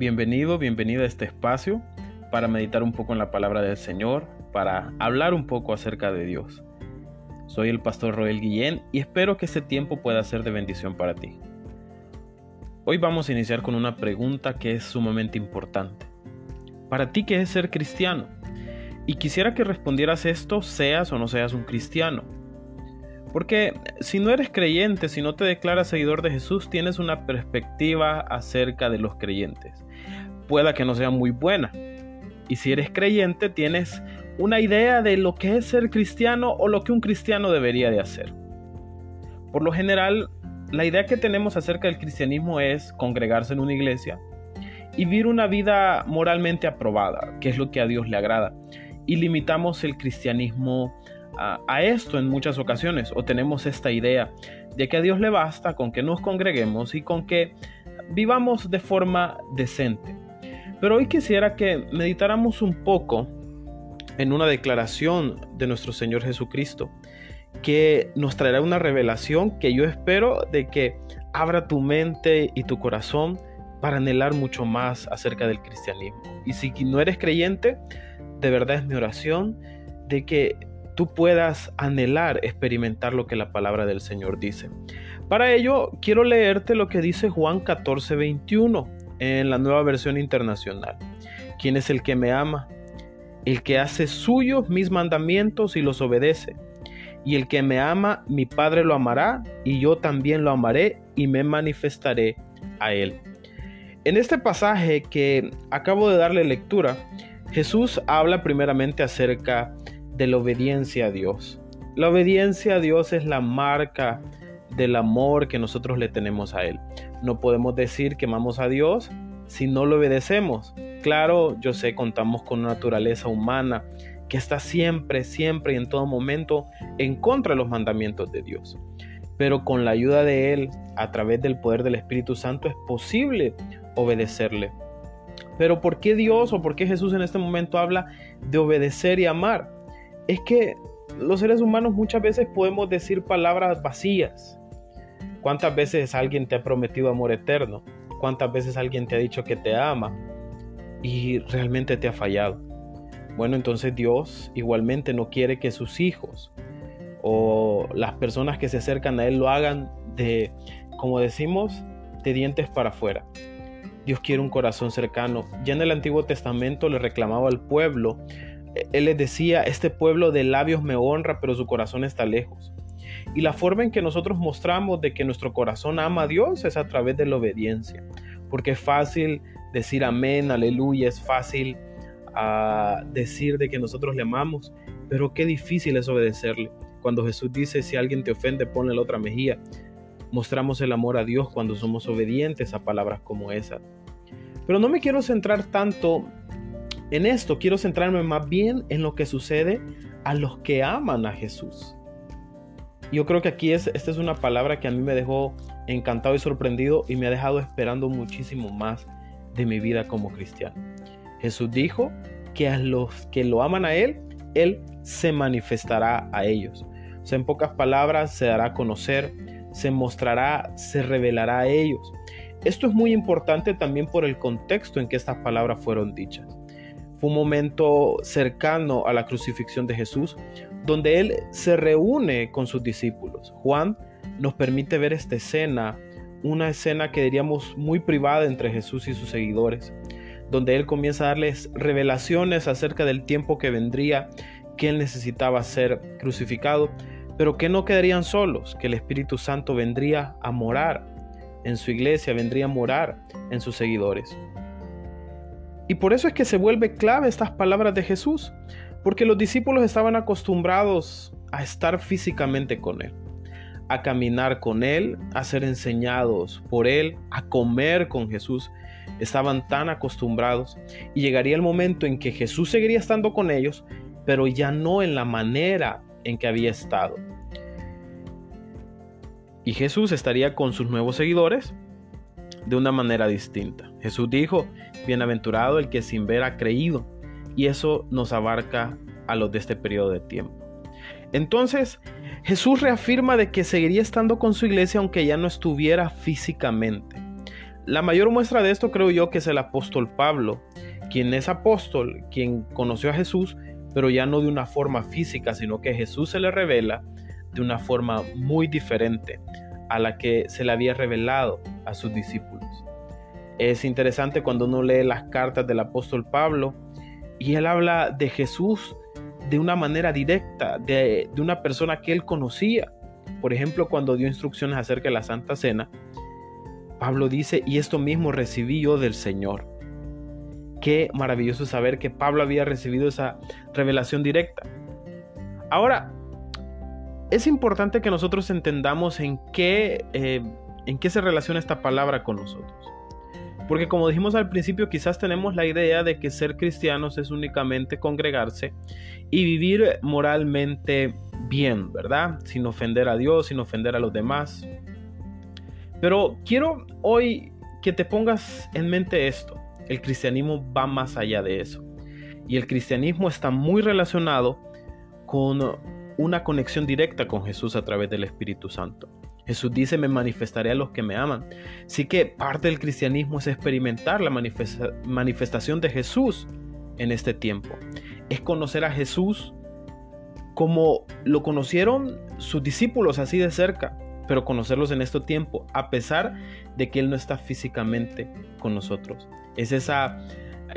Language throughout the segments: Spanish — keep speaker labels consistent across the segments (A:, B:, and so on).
A: Bienvenido, bienvenida a este espacio para meditar un poco en la palabra del Señor, para hablar un poco acerca de Dios. Soy el pastor Roel Guillén y espero que este tiempo pueda ser de bendición para ti. Hoy vamos a iniciar con una pregunta que es sumamente importante. ¿Para ti qué es ser cristiano? Y quisiera que respondieras esto, seas o no seas un cristiano. Porque si no eres creyente, si no te declaras seguidor de Jesús, tienes una perspectiva acerca de los creyentes. Pueda que no sea muy buena. Y si eres creyente, tienes una idea de lo que es ser cristiano o lo que un cristiano debería de hacer. Por lo general, la idea que tenemos acerca del cristianismo es congregarse en una iglesia y vivir una vida moralmente aprobada, que es lo que a Dios le agrada. Y limitamos el cristianismo a, esto en muchas ocasiones o tenemos esta idea de que a Dios le basta con que nos congreguemos y con que vivamos de forma decente. Pero hoy quisiera que meditáramos un poco en una declaración de nuestro Señor Jesucristo que nos traerá una revelación que yo espero de que abra tu mente y tu corazón para anhelar mucho más acerca del cristianismo. Y si no eres creyente, de verdad es mi oración de que tú puedas anhelar experimentar lo que la palabra del Señor dice. Para ello, quiero leerte lo que dice Juan 14, 21 en la nueva versión internacional. ¿Quién es el que me ama? El que hace suyos mis mandamientos y los obedece. Y el que me ama, mi Padre lo amará, y yo también lo amaré y me manifestaré a él. En este pasaje que acabo de darle lectura, Jesús habla primeramente acerca de la obediencia a Dios. La obediencia a Dios es la marca del amor que nosotros le tenemos a Él. No podemos decir que amamos a Dios si no lo obedecemos. Claro, yo sé, contamos con una naturaleza humana que está siempre, siempre y en todo momento en contra de los mandamientos de Dios. Pero con la ayuda de Él, a través del poder del Espíritu Santo, es posible obedecerle. Pero ¿por qué Dios o por qué Jesús en este momento habla de obedecer y amar? Es que los seres humanos muchas veces podemos decir palabras vacías. ¿Cuántas veces alguien te ha prometido amor eterno? ¿Cuántas veces alguien te ha dicho que te ama y realmente te ha fallado? Bueno, entonces Dios igualmente no quiere que sus hijos o las personas que se acercan a Él lo hagan de, como decimos, de dientes para afuera. Dios quiere un corazón cercano. Ya en el Antiguo Testamento le reclamaba al pueblo él les decía, este pueblo de labios me honra, pero su corazón está lejos. Y la forma en que nosotros mostramos de que nuestro corazón ama a Dios es a través de la obediencia. Porque es fácil decir amén, aleluya, es fácil ah, decir de que nosotros le amamos, pero qué difícil es obedecerle. Cuando Jesús dice, si alguien te ofende, ponle la otra mejilla. Mostramos el amor a Dios cuando somos obedientes a palabras como esas. Pero no me quiero centrar tanto en esto quiero centrarme más bien en lo que sucede a los que aman a Jesús. Yo creo que aquí es, esta es una palabra que a mí me dejó encantado y sorprendido y me ha dejado esperando muchísimo más de mi vida como cristiano. Jesús dijo que a los que lo aman a Él, Él se manifestará a ellos. O sea, en pocas palabras, se dará a conocer, se mostrará, se revelará a ellos. Esto es muy importante también por el contexto en que estas palabras fueron dichas. Fue un momento cercano a la crucifixión de Jesús, donde Él se reúne con sus discípulos. Juan nos permite ver esta escena, una escena que diríamos muy privada entre Jesús y sus seguidores, donde Él comienza a darles revelaciones acerca del tiempo que vendría, que Él necesitaba ser crucificado, pero que no quedarían solos, que el Espíritu Santo vendría a morar en su iglesia, vendría a morar en sus seguidores. Y por eso es que se vuelve clave estas palabras de Jesús, porque los discípulos estaban acostumbrados a estar físicamente con Él, a caminar con Él, a ser enseñados por Él, a comer con Jesús. Estaban tan acostumbrados y llegaría el momento en que Jesús seguiría estando con ellos, pero ya no en la manera en que había estado. Y Jesús estaría con sus nuevos seguidores de una manera distinta. Jesús dijo, Bienaventurado el que sin ver ha creído. Y eso nos abarca a los de este periodo de tiempo. Entonces, Jesús reafirma de que seguiría estando con su iglesia aunque ya no estuviera físicamente. la mayor muestra de esto creo yo que es el apóstol Pablo, quien es apóstol, quien conoció a Jesús, pero ya no de una forma física, sino que Jesús se le revela de una forma muy diferente a la que se le había revelado a sus discípulos. Es interesante cuando uno lee las cartas del apóstol Pablo y él habla de Jesús de una manera directa, de, una persona que él conocía. Por ejemplo, cuando dio instrucciones acerca de la Santa Cena, Pablo dice, y esto mismo recibí yo del Señor. Qué maravilloso saber que Pablo había recibido esa revelación directa. Ahora, es importante que nosotros entendamos en qué, eh, en qué se relaciona esta palabra con nosotros. Porque como dijimos al principio, quizás tenemos la idea de que ser cristianos es únicamente congregarse y vivir moralmente bien, ¿verdad? Sin ofender a Dios, sin ofender a los demás. Pero quiero hoy que te pongas en mente esto. El cristianismo va más allá de eso. Y el cristianismo está muy relacionado con una conexión directa con Jesús a través del Espíritu Santo. Jesús dice, me manifestaré a los que me aman. Así que parte del cristianismo es experimentar la manifestación de Jesús en este tiempo. Es conocer a Jesús como lo conocieron sus discípulos así de cerca, pero conocerlos en este tiempo, a pesar de que Él no está físicamente con nosotros. Es esa,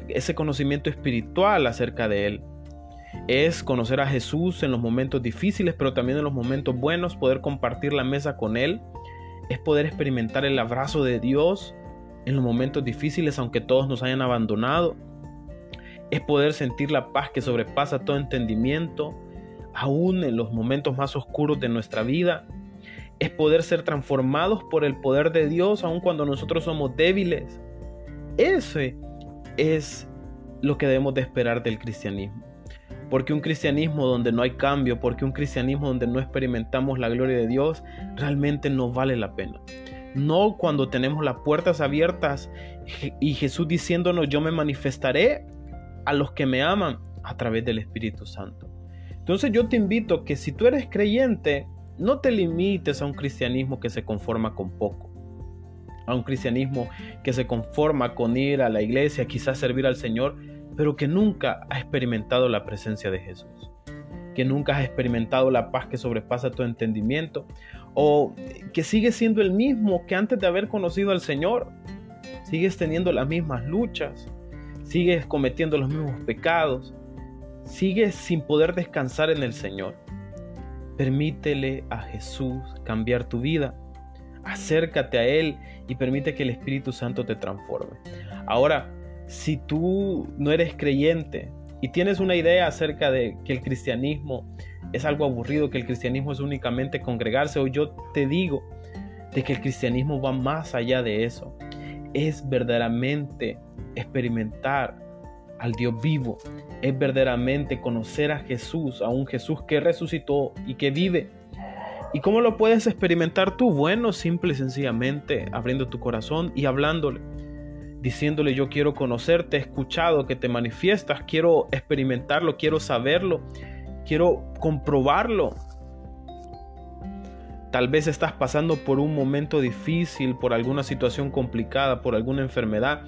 A: ese conocimiento espiritual acerca de Él es conocer a Jesús en los momentos difíciles, pero también en los momentos buenos, poder compartir la mesa con Él, es poder experimentar el abrazo de Dios en los momentos difíciles, aunque todos nos hayan abandonado, es poder sentir la paz que sobrepasa todo entendimiento, aún en los momentos más oscuros de nuestra vida, es poder ser transformados por el poder de Dios, aun cuando nosotros somos débiles. Ese es lo que debemos de esperar del cristianismo. Porque un cristianismo donde no hay cambio, porque un cristianismo donde no experimentamos la gloria de Dios, realmente no vale la pena. No cuando tenemos las puertas abiertas y Jesús diciéndonos, yo me manifestaré a los que me aman a través del Espíritu Santo. Entonces yo te invito que si tú eres creyente, no te limites a un cristianismo que se conforma con poco, a un cristianismo que se conforma con ir a la iglesia, quizás servir al Señor, pero que nunca ha experimentado la presencia de Jesús, que nunca has experimentado la paz que sobrepasa tu entendimiento, o que sigues siendo el mismo que antes de haber conocido al Señor, sigues teniendo las mismas luchas, sigues cometiendo los mismos pecados, sigues sin poder descansar en el Señor. Permítele a Jesús cambiar tu vida. Acércate a Él y permite que el Espíritu Santo te transforme. Ahora, si tú no eres creyente y tienes una idea acerca de que el cristianismo es algo aburrido, que el cristianismo es únicamente congregarse, o yo te digo de que el cristianismo va más allá de eso. Es verdaderamente experimentar al Dios vivo, es verdaderamente conocer a Jesús, a un Jesús que resucitó y que vive. ¿Y cómo lo puedes experimentar tú? Bueno, simple y sencillamente abriendo tu corazón y hablándole diciéndole yo quiero conocerte, he escuchado que te manifiestas, quiero experimentarlo, quiero saberlo, quiero comprobarlo. Tal vez estás pasando por un momento difícil, por alguna situación complicada, por alguna enfermedad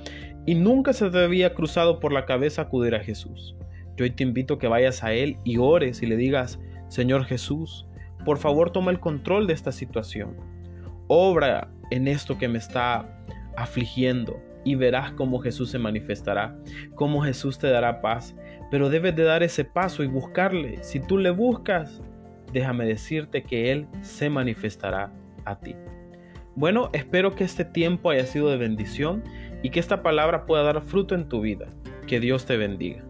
A: y nunca se te había cruzado por la cabeza acudir a Jesús. Yo hoy te invito a que vayas a Él y ores y le digas, Señor Jesús, por favor toma el control de esta situación. Obra en esto que me está afligiendo y verás cómo Jesús se manifestará, cómo Jesús te dará paz. Pero debes de dar ese paso y buscarle. Si tú le buscas, déjame decirte que Él se manifestará a ti. Bueno, espero que este tiempo haya sido de bendición y que esta palabra pueda dar fruto en tu vida. Que Dios te bendiga.